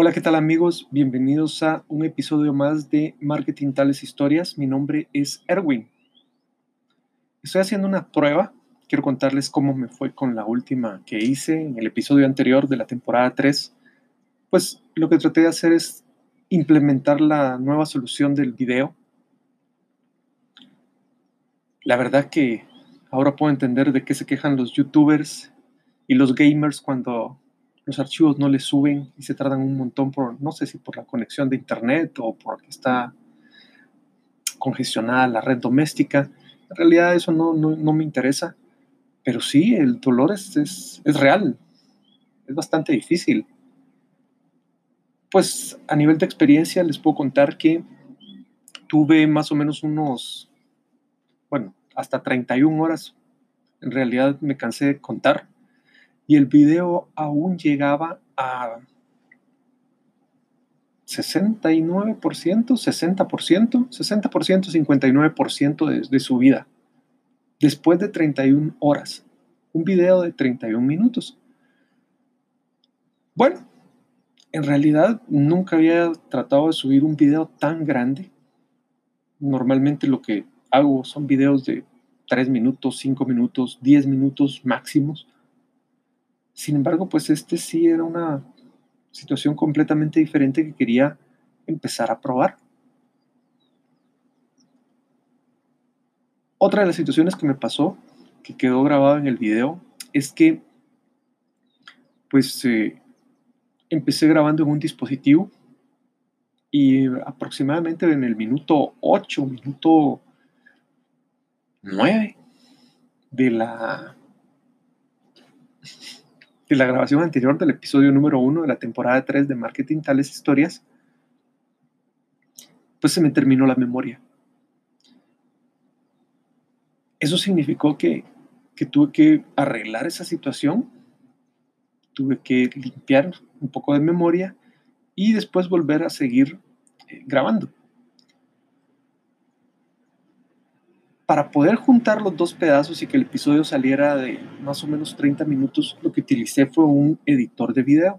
Hola, ¿qué tal amigos? Bienvenidos a un episodio más de Marketing Tales Historias. Mi nombre es Erwin. Estoy haciendo una prueba. Quiero contarles cómo me fue con la última que hice en el episodio anterior de la temporada 3. Pues lo que traté de hacer es implementar la nueva solución del video. La verdad que ahora puedo entender de qué se quejan los youtubers y los gamers cuando los archivos no les suben y se tardan un montón por, no sé si por la conexión de internet o porque está congestionada la red doméstica. En realidad eso no, me interesa, pero sí, el dolor es, es, es real, es bastante difícil. Pues a nivel de experiencia les puedo contar que tuve más o menos unos, bueno, hasta 31 horas. En realidad me cansé de contar y el video aún llegaba a 69%, 60%, 60%, 59% de, de su vida. Después de 31 horas. Un video de 31 minutos. Bueno, en realidad nunca había tratado de subir un video tan grande. Normalmente lo que hago son videos de 3 minutos, 5 minutos, 10 minutos máximos. Sin embargo, pues este sí era una situación completamente diferente que quería empezar a probar. Otra de las situaciones que me pasó, que quedó grabado en el video, es que pues eh, empecé grabando en un dispositivo y aproximadamente en el minuto 8, minuto 9 de la de la grabación anterior del episodio número uno de la temporada 3 de Marketing Tales Historias, pues se me terminó la memoria. Eso significó que, tuve que arreglar esa situación, tuve que limpiar un poco de memoria y después volver a seguir eh, grabando. Para poder juntar los dos pedazos y que el episodio saliera de más o menos 30 minutos, lo que utilicé fue un editor de video.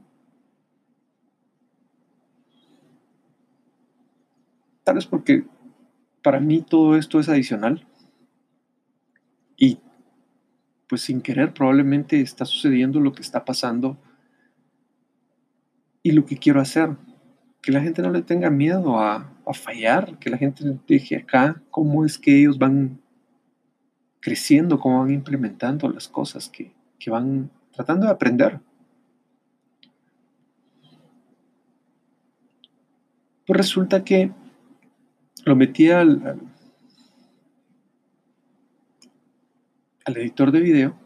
Tal vez porque para mí todo esto es adicional y pues sin querer probablemente está sucediendo lo que está pasando y lo que quiero hacer. Que la gente no le tenga miedo a, a fallar, que la gente deje acá cómo es que ellos van creciendo, cómo van implementando las cosas que, van tratando de aprender. Pues resulta que lo metí al, al editor de video,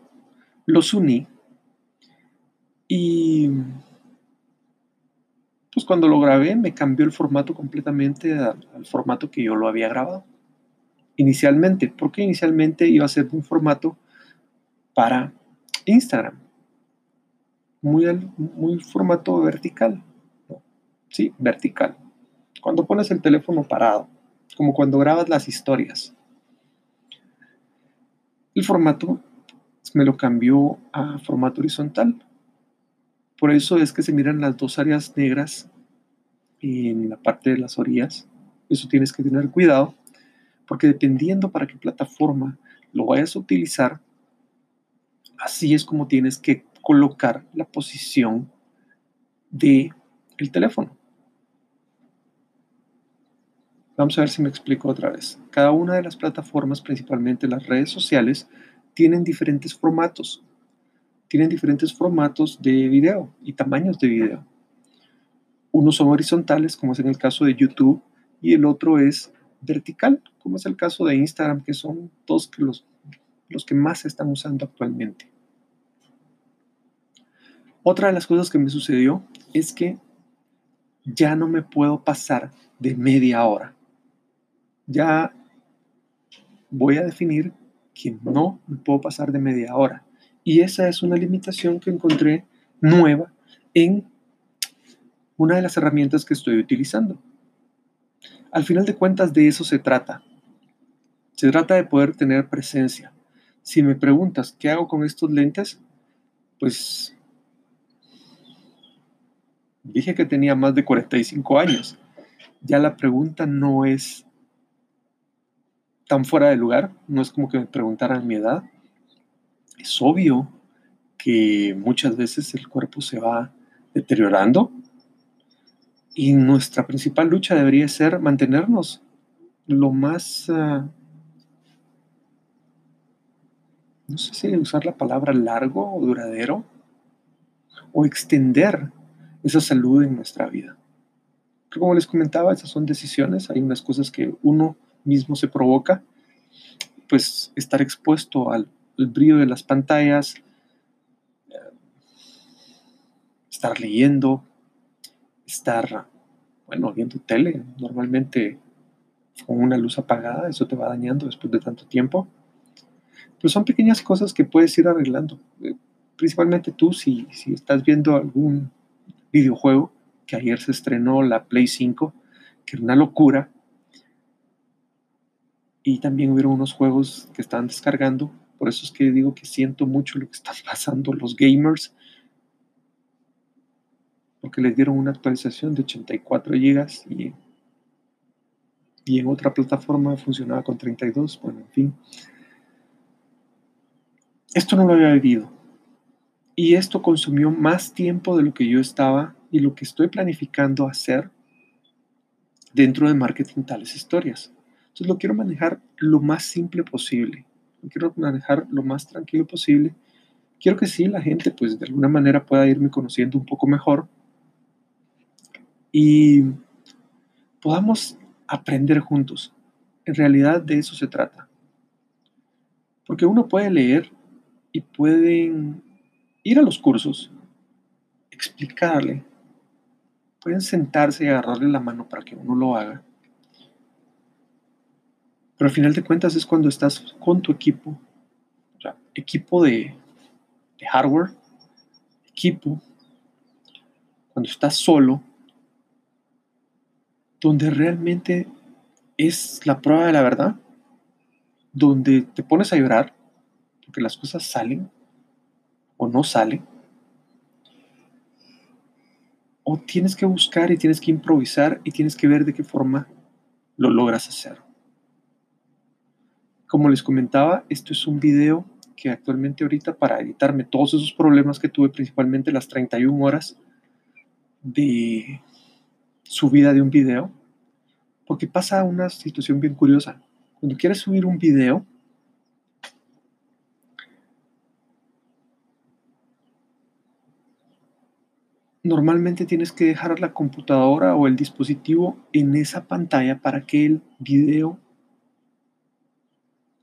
los uní y pues cuando lo grabé me cambió el formato completamente al, formato que yo lo había grabado inicialmente, porque inicialmente iba a ser un formato para Instagram, muy, muy formato vertical, sí, vertical. Cuando pones el teléfono parado, como cuando grabas las historias. El formato me lo cambió a formato horizontal, por eso es que se miran las dos áreas negras en la parte de las orillas. Eso tienes que tener cuidado, porque dependiendo para qué plataforma lo vayas a utilizar, así es como tienes que colocar la posición de el teléfono. Vamos a ver si me explico otra vez. Cada una de las plataformas, principalmente las redes sociales, tienen diferentes formatos tienen diferentes formatos de video y tamaños de video. Unos son horizontales, como es en el caso de YouTube, y el otro es vertical, como es el caso de Instagram, que son dos los, los que más están usando actualmente. Otra de las cosas que me sucedió es que ya no me puedo pasar de media hora. Ya voy a definir que no me puedo pasar de media hora. Y esa es una limitación que encontré nueva en una de las herramientas que estoy utilizando. Al final de cuentas de eso se trata. Se trata de poder tener presencia. Si me preguntas qué hago con estos lentes, pues Dije que tenía más de 45 años. Ya la pregunta no es tan fuera de lugar, no es como que me preguntaran mi edad. Es obvio que muchas veces el cuerpo se va deteriorando y nuestra principal lucha debería ser mantenernos lo más, uh, no sé si usar la palabra largo o duradero, o extender esa salud en nuestra vida. como les comentaba, esas son decisiones, hay unas cosas que uno mismo se provoca, pues estar expuesto al, brillo de las pantallas, eh, estar leyendo, estar, bueno, viendo tele, normalmente con una luz apagada, eso te va dañando después de tanto tiempo. Pero son pequeñas cosas que puedes ir arreglando. Eh, principalmente tú, si, si estás viendo algún videojuego, que ayer se estrenó la Play 5, que era una locura, y también hubieron unos juegos que estaban descargando. Por eso es que digo que siento mucho lo que están pasando los gamers. Porque les dieron una actualización de 84 GB y, y en otra plataforma funcionaba con 32. Bueno, en fin. Esto no lo había vivido. Y esto consumió más tiempo de lo que yo estaba y lo que estoy planificando hacer dentro de marketing tales historias. Entonces lo quiero manejar lo más simple posible. Lo quiero manejar lo más tranquilo posible. Quiero que sí, la gente pues de alguna manera pueda irme conociendo un poco mejor y podamos aprender juntos. En realidad de eso se trata. Porque uno puede leer y pueden ir a los cursos, explicarle, pueden sentarse y agarrarle la mano para que uno lo haga pero al final de cuentas es cuando estás con tu equipo, o sea, equipo de, de hardware, equipo, cuando estás solo, donde realmente es la prueba de la verdad, donde te pones a llorar porque las cosas salen o no salen, o tienes que buscar y tienes que improvisar y tienes que ver de qué forma lo logras hacer. Como les comentaba, esto es un video que actualmente ahorita para editarme todos esos problemas que tuve, principalmente las 31 horas de subida de un video, porque pasa una situación bien curiosa. Cuando quieres subir un video, normalmente tienes que dejar la computadora o el dispositivo en esa pantalla para que el video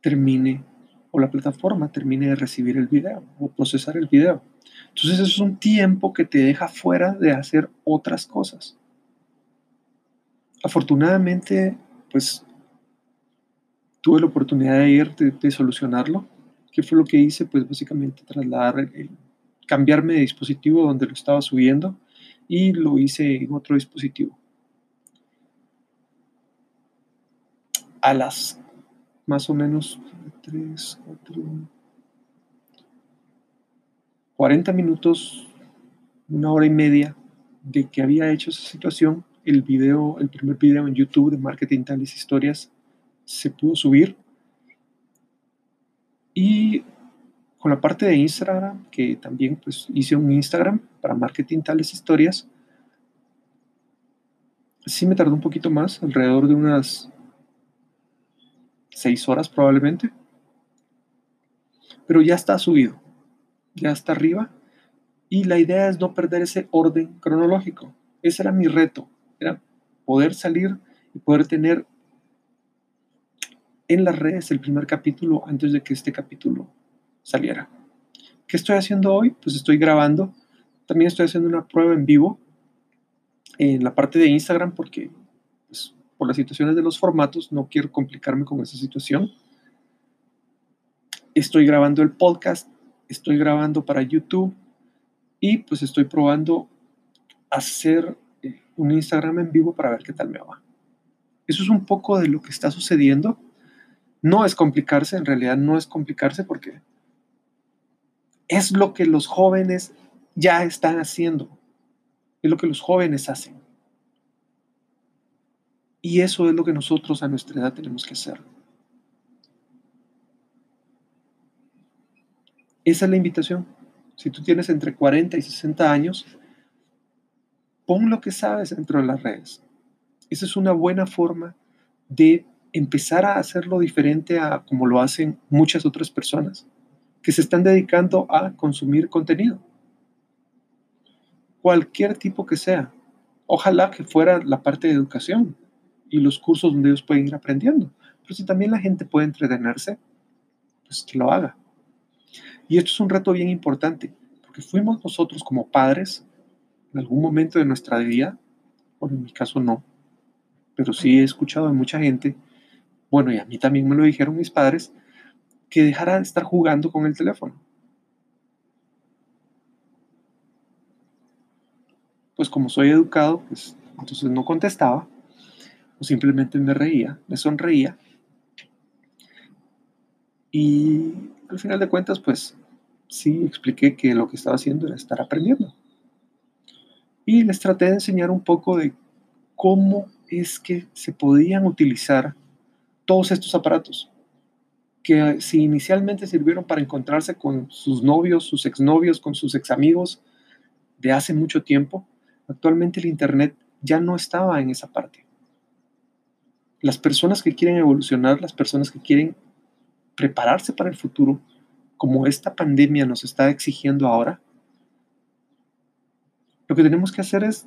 termine o la plataforma termine de recibir el video o procesar el video. Entonces eso es un tiempo que te deja fuera de hacer otras cosas. Afortunadamente, pues tuve la oportunidad de ir, de, solucionarlo. ¿Qué fue lo que hice? Pues básicamente trasladar, cambiarme de dispositivo donde lo estaba subiendo y lo hice en otro dispositivo. A las más o menos 3, 4, 40 minutos, una hora y media de que había hecho esa situación, el video, el primer video en YouTube de Marketing Tales Historias se pudo subir. Y con la parte de Instagram, que también pues hice un Instagram para Marketing Tales Historias, sí me tardó un poquito más, alrededor de unas seis horas probablemente. Pero ya está subido, ya está arriba. Y la idea es no perder ese orden cronológico. Ese era mi reto, era poder salir y poder tener en las redes el primer capítulo antes de que este capítulo saliera. ¿Qué estoy haciendo hoy? Pues estoy grabando. También estoy haciendo una prueba en vivo en la parte de Instagram porque pues, por las situaciones de los formatos, no quiero complicarme con esa situación. Estoy grabando el podcast, estoy grabando para YouTube y pues estoy probando hacer un Instagram en vivo para ver qué tal me va. Eso es un poco de lo que está sucediendo. No es complicarse, en realidad no es complicarse porque es lo que los jóvenes ya están haciendo. Es lo que los jóvenes hacen. Y eso es lo que nosotros a nuestra edad tenemos que hacer. Esa es la invitación. Si tú tienes entre 40 y 60 años, pon lo que sabes dentro de las redes. Esa es una buena forma de empezar a hacerlo diferente a como lo hacen muchas otras personas que se están dedicando a consumir contenido. Cualquier tipo que sea. Ojalá que fuera la parte de educación y los cursos donde ellos pueden ir aprendiendo. Pero si también la gente puede entretenerse, pues que lo haga. Y esto es un reto bien importante, porque fuimos nosotros como padres en algún momento de nuestra vida, bueno, en mi caso no, pero sí he escuchado de mucha gente, bueno, y a mí también me lo dijeron mis padres, que dejara de estar jugando con el teléfono. Pues como soy educado, pues entonces no contestaba, o simplemente me reía, me sonreía. Y al final de cuentas, pues sí expliqué que lo que estaba haciendo era estar aprendiendo. Y les traté de enseñar un poco de cómo es que se podían utilizar todos estos aparatos que si inicialmente sirvieron para encontrarse con sus novios, sus exnovios, con sus examigos de hace mucho tiempo, actualmente el Internet ya no estaba en esa parte. Las personas que quieren evolucionar, las personas que quieren prepararse para el futuro, como esta pandemia nos está exigiendo ahora, lo que tenemos que hacer es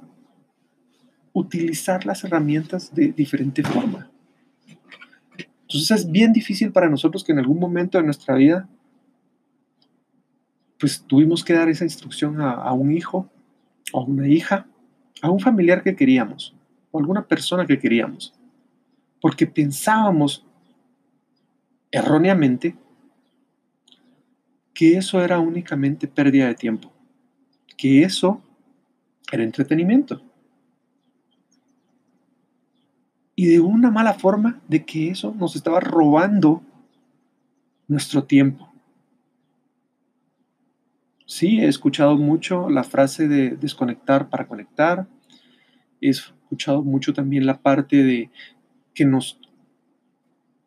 utilizar las herramientas de diferente forma. Entonces es bien difícil para nosotros que en algún momento de nuestra vida, pues tuvimos que dar esa instrucción a, un hijo, a una hija, a un familiar que queríamos, o alguna persona que queríamos, porque pensábamos erróneamente que eso era únicamente pérdida de tiempo, que eso era entretenimiento. y de una mala forma de que eso nos estaba robando nuestro tiempo. Sí, he escuchado mucho la frase de desconectar para conectar. He escuchado mucho también la parte de que nos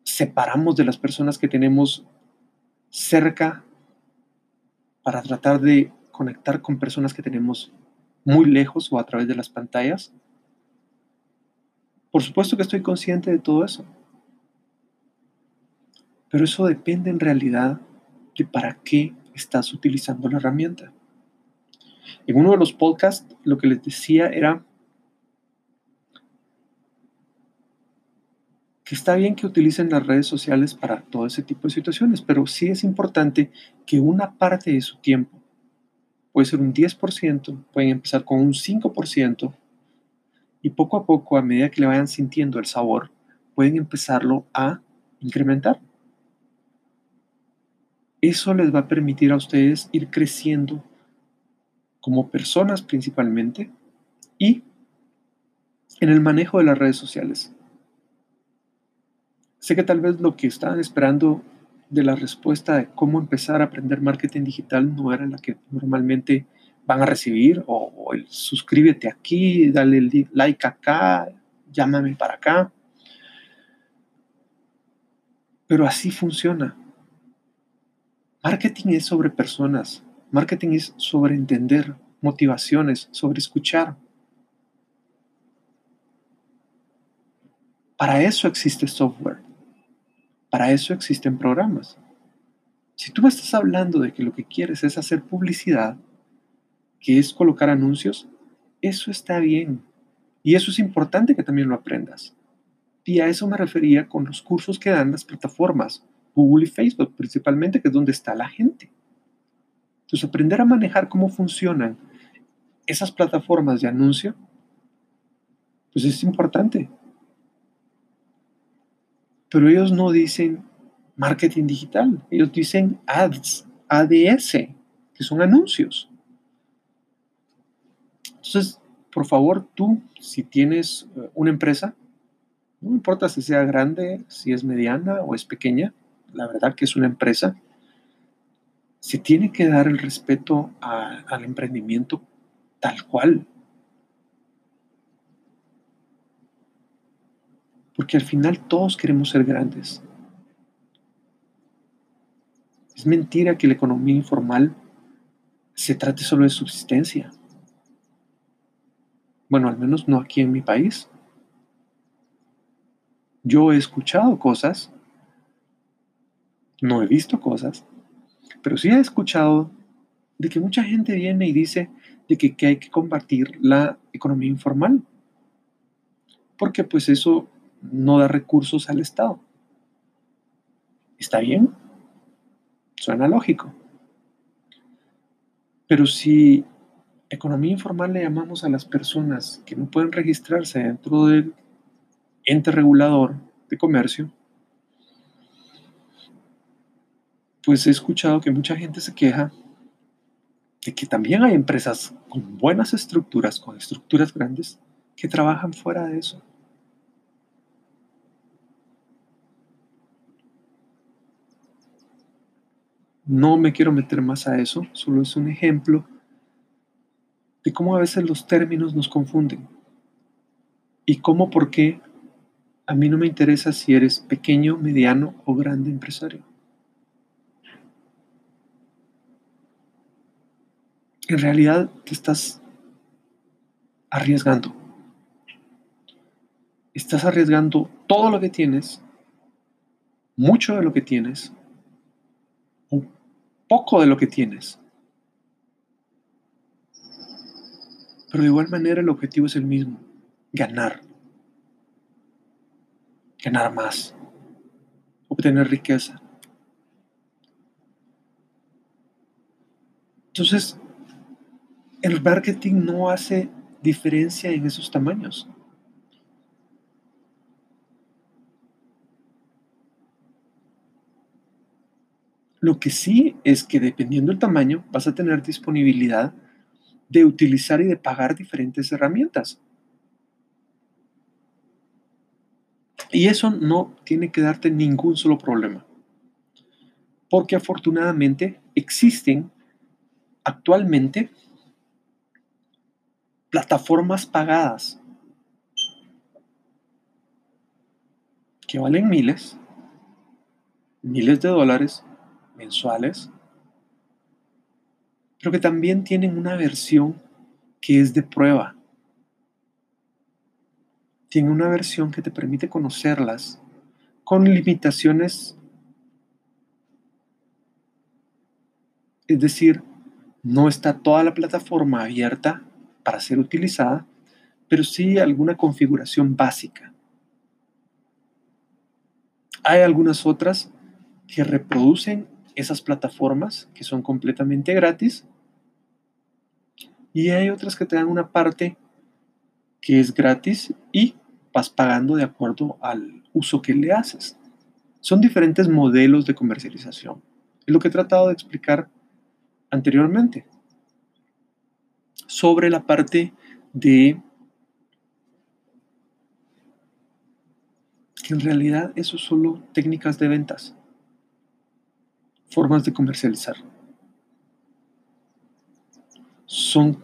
separamos de las personas que tenemos cerca para tratar de conectar con personas que tenemos muy lejos o a través de las pantallas. Por supuesto que estoy consciente de todo eso. Pero eso depende en realidad de para qué estás utilizando la herramienta. En uno de los podcasts lo que les decía era que está bien que utilicen las redes sociales para todo ese tipo de situaciones, pero sí es importante que una parte de su tiempo, puede ser un 10%, pueden empezar con un 5%, y poco a poco, a medida que le vayan sintiendo el sabor, pueden empezarlo a incrementar. Eso les va a permitir a ustedes ir creciendo como personas principalmente y en el manejo de las redes sociales. Sé que tal vez lo que estaban esperando de la respuesta de cómo empezar a aprender marketing digital no era la que normalmente van a recibir o, el suscríbete aquí, dale el like acá, llámame para acá. Pero así funciona. Marketing es sobre personas, marketing es sobre entender motivaciones, sobre escuchar. Para eso existe software, para eso existen programas. Si tú me estás hablando de que lo que quieres es hacer publicidad, que es colocar anuncios, eso está bien. Y eso es importante que también lo aprendas. Y a eso me refería con los cursos que dan las plataformas, Google y Facebook principalmente, que es donde está la gente. Entonces, aprender a manejar cómo funcionan esas plataformas de anuncio, pues es importante. Pero ellos no dicen marketing digital, ellos dicen ads, ADS, que son anuncios. Entonces, por favor, tú, si tienes eh, una empresa, no importa si sea grande, si es mediana o es pequeña, la verdad que es una empresa, se tiene que dar el respeto al emprendimiento tal cual. Porque al final todos queremos ser grandes. Es mentira que la economía informal se trate solo de subsistencia. Bueno, al menos no aquí en mi país. Yo he escuchado cosas, no he visto cosas, pero sí he escuchado de que mucha gente viene y dice de que, que hay que combatir la economía informal, porque pues eso no da recursos al Estado. ¿Está bien? Suena lógico. Pero si economía informal le llamamos a las personas que no pueden registrarse dentro del ente regulador de comercio, pues he escuchado que mucha gente se queja de que también hay empresas con buenas estructuras, con estructuras grandes, que trabajan fuera de eso. No me quiero meter más a eso, solo es un ejemplo de cómo a veces los términos nos confunden y cómo, por qué a mí no me interesa si eres pequeño, mediano o grande empresario. En realidad te estás arriesgando. Estás arriesgando todo lo que tienes, mucho de lo que tienes, poco de lo que tienes. Pero de igual manera el objetivo es el mismo, ganar. Ganar más. Obtener riqueza. Entonces, el marketing no hace diferencia en esos tamaños. Lo que sí es que dependiendo del tamaño vas a tener disponibilidad de utilizar y de pagar diferentes herramientas. Y eso no tiene que darte ningún solo problema. Porque afortunadamente existen actualmente plataformas pagadas que valen miles, miles de dólares mensuales, pero que también tienen una versión que es de prueba. Tiene una versión que te permite conocerlas con limitaciones, es decir, no está toda la plataforma abierta para ser utilizada, pero sí alguna configuración básica. Hay algunas otras que reproducen esas plataformas que son completamente gratis. Y hay otras que te dan una parte que es gratis y vas pagando de acuerdo al uso que le haces. Son diferentes modelos de comercialización. Es lo que he tratado de explicar anteriormente. Sobre la parte de que en realidad eso son solo técnicas de ventas formas de comercializar. Son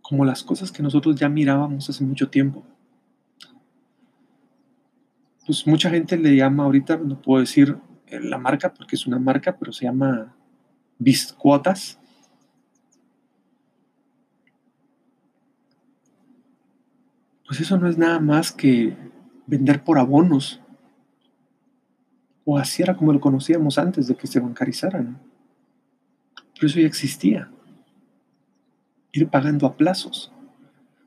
como las cosas que nosotros ya mirábamos hace mucho tiempo. Pues mucha gente le llama ahorita, no puedo decir eh, la marca porque es una marca, pero se llama Biscuotas. Pues eso no es nada más que vender por abonos o así era como lo conocíamos antes de que se bancarizaran. Pero eso ya existía. Ir pagando a plazos.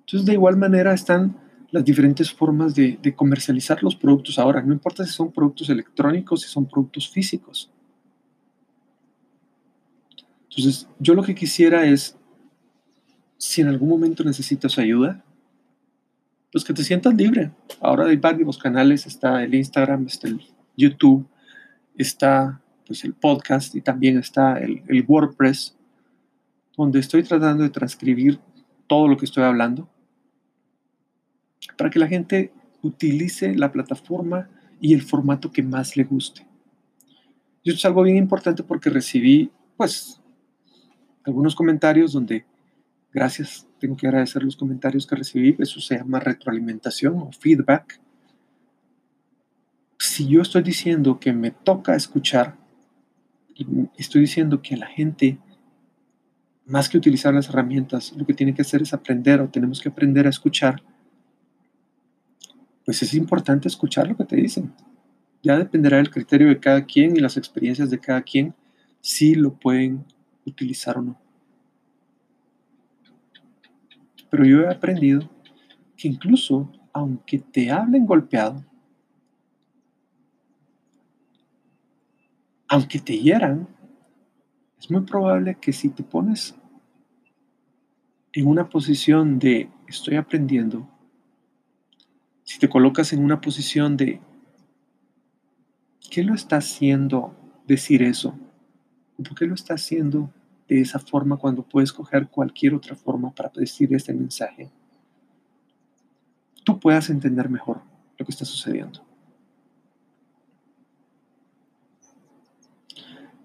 Entonces, de igual manera están las diferentes formas de, comercializar los productos ahora. No importa si son productos electrónicos, si son productos físicos. Entonces, yo lo que quisiera es, si en algún momento necesitas ayuda, pues que te sientas libre. Ahora hay varios canales, está el Instagram, está el YouTube, está pues, el podcast y también está el, el WordPress, donde estoy tratando de transcribir todo lo que estoy hablando para que la gente utilice la plataforma y el formato que más le guste. Y esto es algo bien importante porque recibí, pues, algunos comentarios donde, gracias, tengo que agradecer los comentarios que recibí, eso se llama retroalimentación o feedback, si yo estoy diciendo que me toca escuchar, estoy diciendo que la gente, más que utilizar las herramientas, lo que tiene que hacer es aprender o tenemos que aprender a escuchar, pues es importante escuchar lo que te dicen. Ya dependerá del criterio de cada quien y las experiencias de cada quien si lo pueden utilizar o no. Pero yo he aprendido que incluso aunque te hablen golpeado, aunque te hieran, es muy probable que si te pones en una posición de estoy aprendiendo, si te colocas en una posición de ¿qué lo está haciendo decir eso? ¿Por qué lo está haciendo de esa forma cuando puedes coger cualquier otra forma para decir este mensaje? Tú puedas entender mejor lo que está sucediendo.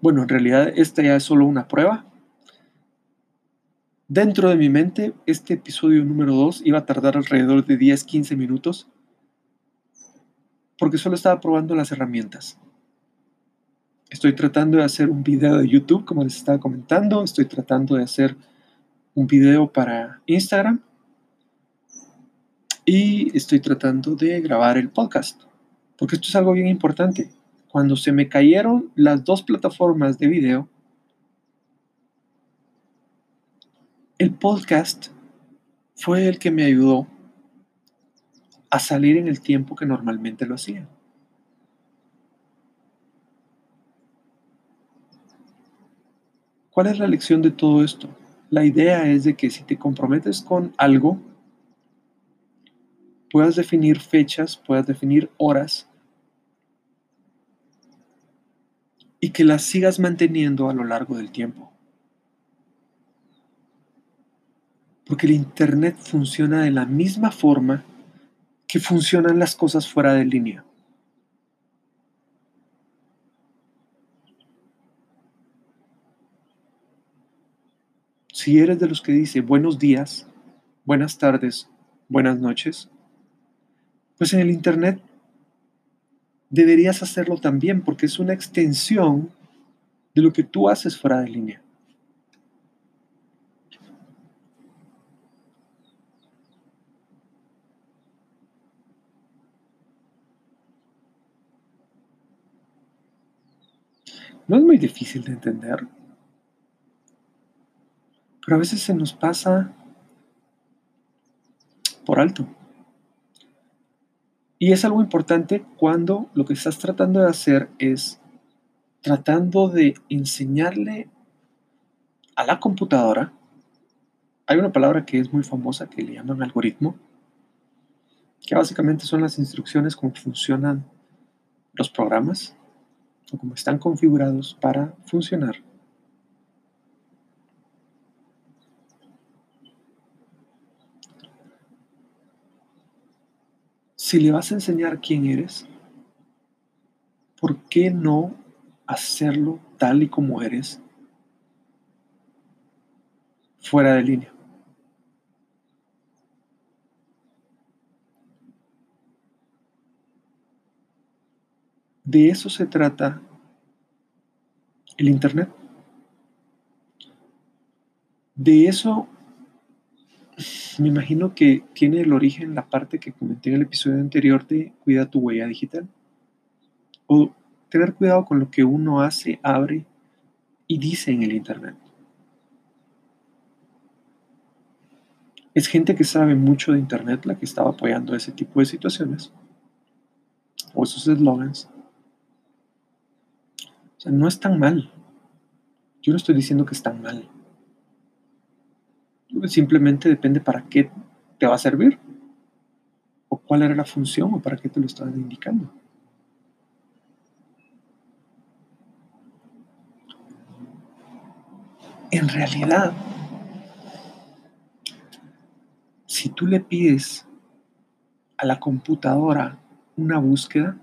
Bueno, en realidad esta ya es solo una prueba. Dentro de mi mente, este episodio número 2 iba a tardar alrededor de 10-15 minutos porque solo estaba probando las herramientas. Estoy tratando de hacer un video de YouTube, como les estaba comentando. Estoy tratando de hacer un video para Instagram. Y estoy tratando de grabar el podcast. Porque esto es algo bien importante cuando se me cayeron las dos plataformas de video, el podcast fue el que me ayudó a salir en el tiempo que normalmente lo hacía. ¿Cuál es la lección de todo esto? La idea es de que si te comprometes con algo, puedas definir fechas, puedas definir horas y que las sigas manteniendo a lo largo del tiempo. Porque el Internet funciona de la misma forma que funcionan las cosas fuera de línea. Si eres de los que dice buenos días, buenas tardes, buenas noches, pues en el Internet deberías hacerlo también porque es una extensión de lo que tú haces fuera de línea. No es muy difícil de entender, pero a veces se nos pasa por alto. Y es algo importante cuando lo que estás tratando de hacer es tratando de enseñarle a la computadora. Hay una palabra que es muy famosa que le llaman algoritmo, que básicamente son las instrucciones cómo funcionan los programas o cómo están configurados para funcionar. Si le vas a enseñar quién eres, ¿por qué no hacerlo tal y como eres fuera de línea? De eso se trata el Internet. De eso me imagino que tiene el origen la parte que comenté en el episodio anterior de cuida tu huella digital. O tener cuidado con lo que uno hace, abre y dice en el Internet. Es gente que sabe mucho de Internet la que estaba apoyando ese tipo de situaciones o esos eslogans. O sea, no es tan mal. Yo no estoy diciendo que es tan mal. Simplemente depende para qué te va a servir o cuál era la función o para qué te lo estaban indicando. En realidad, si tú le pides a la computadora una búsqueda,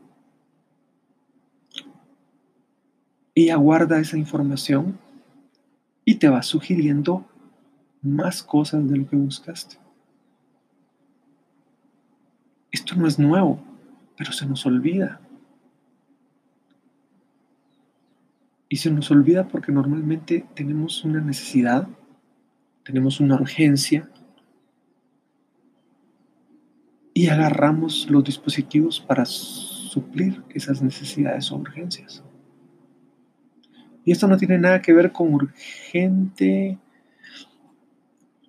ella guarda esa información y te va sugiriendo más cosas de lo que buscaste. Esto no es nuevo, pero se nos olvida. Y se nos olvida porque normalmente tenemos una necesidad, tenemos una urgencia y agarramos los dispositivos para suplir esas necesidades o urgencias. Y esto no tiene nada que ver con urgente,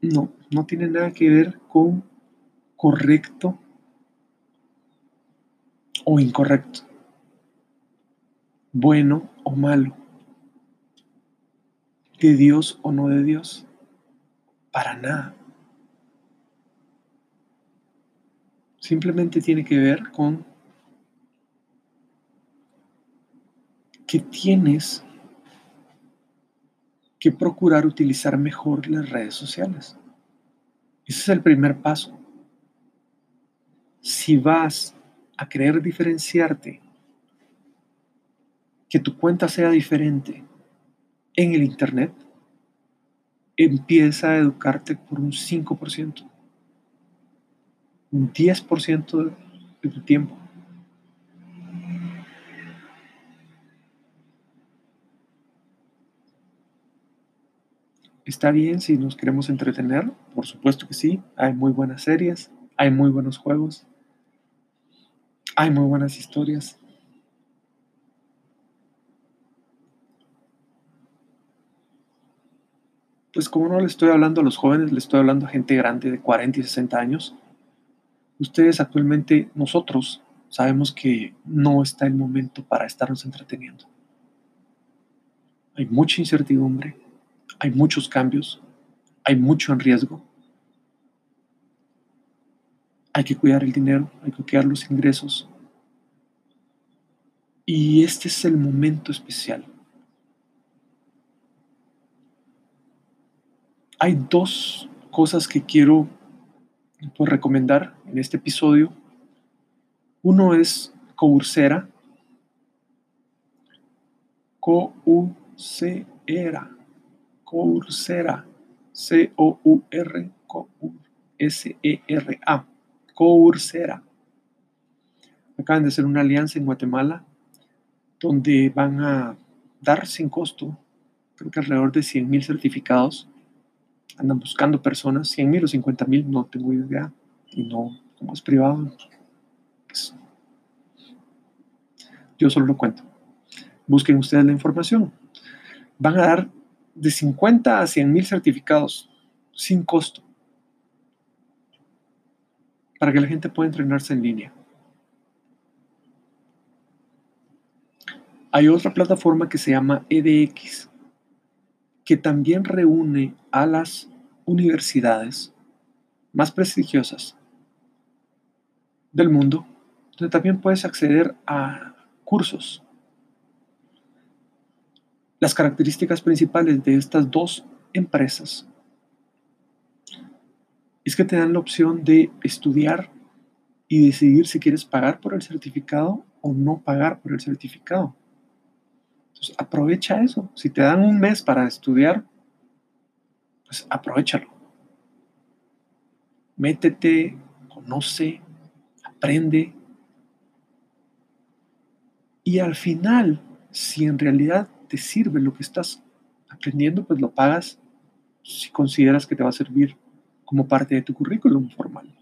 no, no tiene nada que ver con correcto o incorrecto, bueno o malo de Dios o no de Dios. Para nada. Simplemente tiene que ver con que tienes que procurar utilizar mejor las redes sociales. Ese es el primer paso. Si vas a querer diferenciarte, que tu cuenta sea diferente, en el Internet, empieza a educarte por un 5%, un 10% de tu tiempo. Está bien si nos queremos entretener, por supuesto que sí, hay muy buenas series, hay muy buenos juegos, hay muy buenas historias, pues como no le estoy hablando a los jóvenes, le estoy hablando a gente grande de 40 y 60 años. Ustedes actualmente, nosotros, sabemos que no está el momento para estarnos entreteniendo. Hay mucha incertidumbre, hay muchos cambios, hay mucho en riesgo. Hay que cuidar el dinero, hay que cuidar los ingresos. Y este es el momento especial hay dos cosas que quiero pues, recomendar en este episodio. Uno es Coursera. Coursera. Coursera. C-O-U-R. S-E-R-A. Coursera. Acaban de hacer una alianza en Guatemala donde van a dar sin costo, creo que alrededor de 100 mil certificados andan buscando personas, 100 mil o 50 mil, no tengo idea, y no, como es privado, pues, yo solo lo cuento. Busquen ustedes la información. Van a dar de 50 a 100 mil certificados sin costo para que la gente pueda entrenarse en línea. Hay otra plataforma que se llama EDX, que también reúne a las universidades más prestigiosas del mundo, donde también puedes acceder a cursos. Las características principales de estas dos empresas es que te dan la opción de estudiar y decidir si quieres pagar por el certificado o no pagar por el certificado. Entonces, aprovecha eso. Si te dan un mes para estudiar, pues aprovechalo. Métete, conoce, aprende. Y al final, si en realidad te sirve lo que estás aprendiendo, pues lo pagas si consideras que te va a servir como parte de tu currículum formal.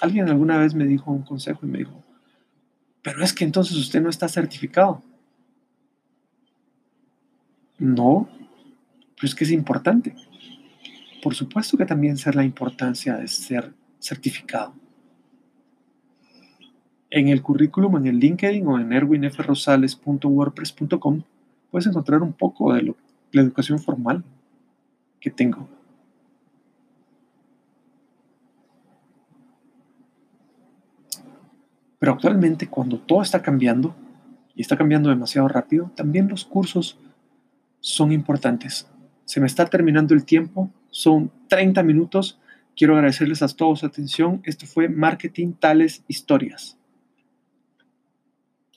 Alguien alguna vez me dijo un consejo y me dijo, pero es que entonces usted no está certificado. No, pero es que es importante. Por supuesto que también ser la importancia de ser certificado. En el currículum, en el LinkedIn o en erwinfrosales.wordpress.com puedes encontrar un poco de lo, la educación formal que tengo. Pero actualmente cuando todo está cambiando, y está cambiando demasiado rápido, también los cursos son importantes. Se me está terminando el tiempo, son 30 minutos. Quiero agradecerles a todos su atención. Esto fue Marketing Tales Historias.